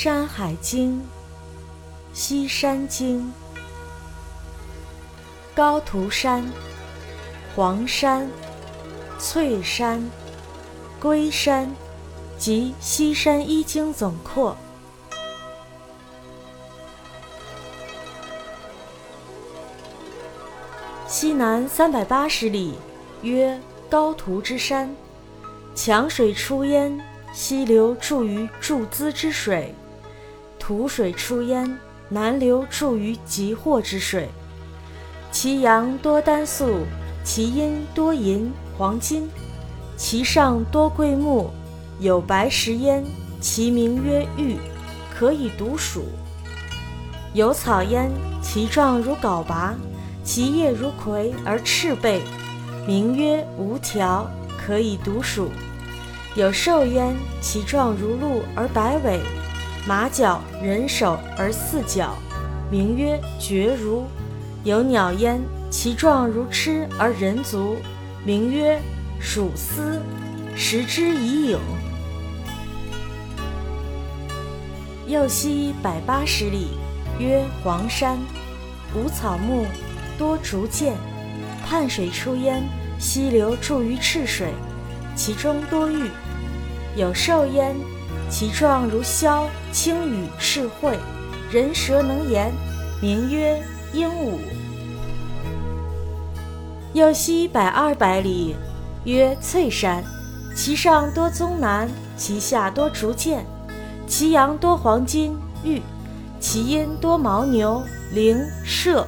山海经》西山经，高徒山、黄山、翠山、龟山及西山一经总括。西南三百八十里，曰高徒之山，强水出焉，西流注于注资之水。土水出焉，南流注于极祸之水。其阳多丹素，其阴多银、黄金。其上多桂木，有白石焉，其名曰玉，可以毒鼠。有草焉，其状如缟拔，其叶如葵而赤背，名曰无条，可以毒鼠。有兽焉，其状如鹿而白尾。马角人首而四脚，名曰绝如；有鸟焉，其状如螭而人足，名曰属丝，食之以颍。右西百八十里，曰黄山，无草木，多竹涧，畔水出焉，溪流注于赤水，其中多玉，有兽焉。其状如枭，轻羽赤喙，人舌能言，名曰鹦鹉。右西百二百里，曰翠山，其上多棕楠，其下多竹涧，其阳多黄金、玉，其阴多牦牛、羚、麝，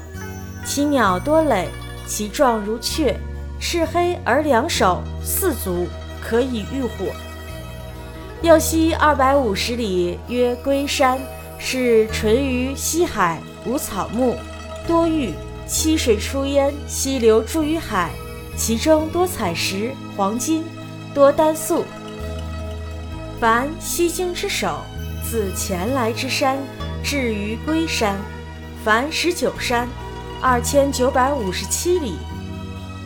其鸟多垒，其状如雀，赤黑而两手四足，可以御火。右西二百五十里，曰龟山，是淳于西海，无草木，多玉，溪水出焉，溪流注于海，其中多彩石、黄金，多丹素。凡西经之首，自前来之山，至于龟山，凡十九山，二千九百五十七里。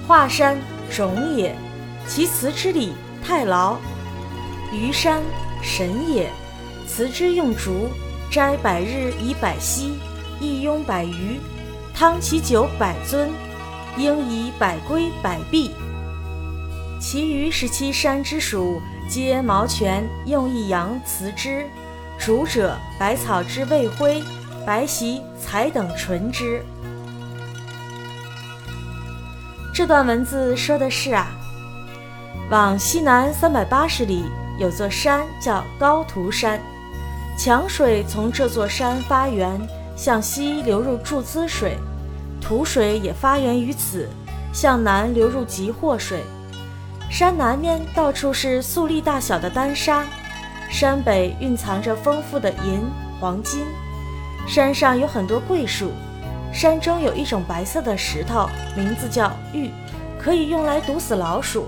华山种也，其辞之理太牢。于山神也，辞之用竹，斋百日以百息，一拥百余，汤其酒百樽，应以百龟百璧。其余十七山之属，皆毛泉用一阳辞之，竹者百草之未灰，白习才等纯之。这段文字说的是啊，往西南三百八十里。有座山叫高图山，强水从这座山发源，向西流入注资水，土水也发源于此，向南流入极祸水。山南面到处是粟粒大小的丹砂，山北蕴藏着丰富的银、黄金。山上有很多桂树，山中有一种白色的石头，名字叫玉，可以用来毒死老鼠。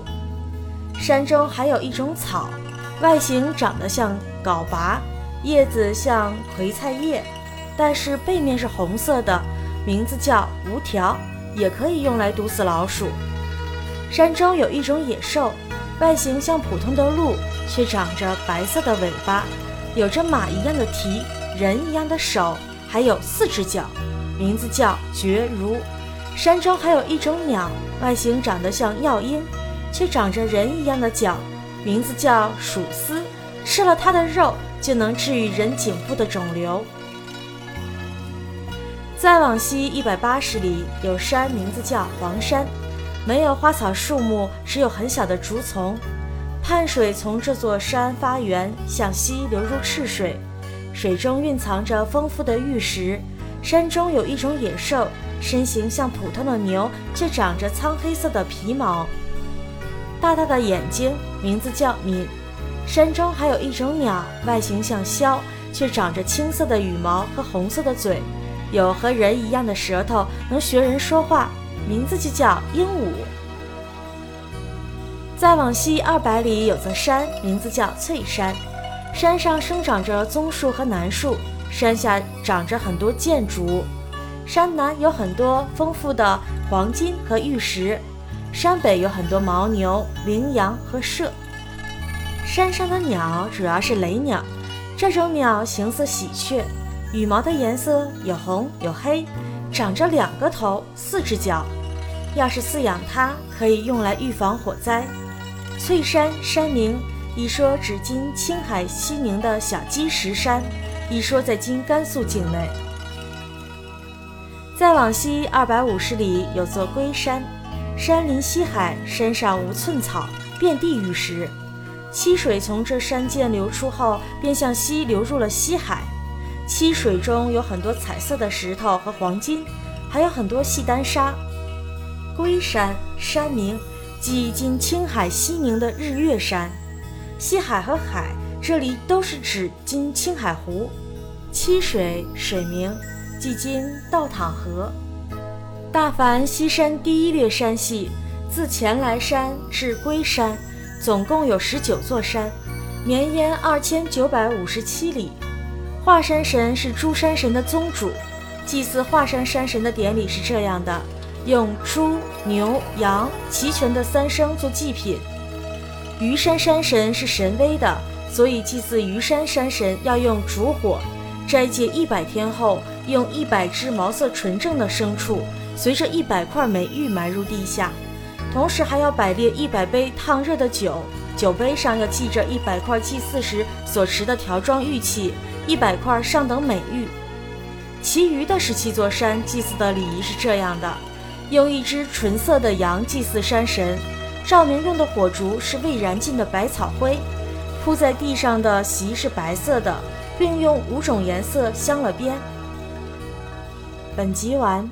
山中还有一种草。外形长得像镐拔，叶子像葵菜叶，但是背面是红色的，名字叫无条，也可以用来毒死老鼠。山中有一种野兽，外形像普通的鹿，却长着白色的尾巴，有着马一样的蹄，人一样的手，还有四只脚，名字叫绝如。山中还有一种鸟，外形长得像药鹰，却长着人一样的脚。名字叫鼠丝，吃了它的肉就能治愈人颈部的肿瘤。再往西一百八十里有山，名字叫黄山，没有花草树木，只有很小的竹丛。畔水从这座山发源，向西流入赤水，水中蕴藏着丰富的玉石。山中有一种野兽，身形像普通的牛，却长着苍黑色的皮毛。大大的眼睛，名字叫敏。山中还有一种鸟，外形像枭，却长着青色的羽毛和红色的嘴，有和人一样的舌头，能学人说话，名字就叫鹦鹉。再往西二百里有座山，名字叫翠山，山上生长着棕树和楠树，山下长着很多箭竹，山南有很多丰富的黄金和玉石。山北有很多牦牛、羚羊和麝。山上的鸟主要是雷鸟，这种鸟形似喜鹊，羽毛的颜色有红有黑，长着两个头，四只脚。要是饲养它，可以用来预防火灾。翠山山名，一说指今青海西宁的小鸡石山，一说在今甘肃境内。再往西二百五十里有座龟山，山临西海，山上无寸草，遍地玉石。溪水从这山涧流出后，便向西流入了西海。溪水中有很多彩色的石头和黄金，还有很多细丹砂。龟山山名，即今青海西宁的日月山。西海和海这里都是指今青海湖。七水水名，即今道淌河。大凡西山第一列山系，自前来山至龟山。总共有十九座山，绵延二千九百五十七里。华山神是诸山神的宗主，祭祀华山山神的典礼是这样的：用猪、牛、羊齐全的三牲做祭品。虞山山神是神威的，所以祭祀虞山山神要用烛火。斋戒一百天后，用一百只毛色纯正的牲畜，随着一百块美玉埋入地下。同时还要摆列一百杯烫热的酒，酒杯上要记着一百块祭祀时所持的条状玉器，一百块上等美玉。其余的十七座山祭祀的礼仪是这样的：用一只纯色的羊祭祀山神，照明用的火烛是未燃尽的百草灰，铺在地上的席是白色的，并用五种颜色镶了边。本集完。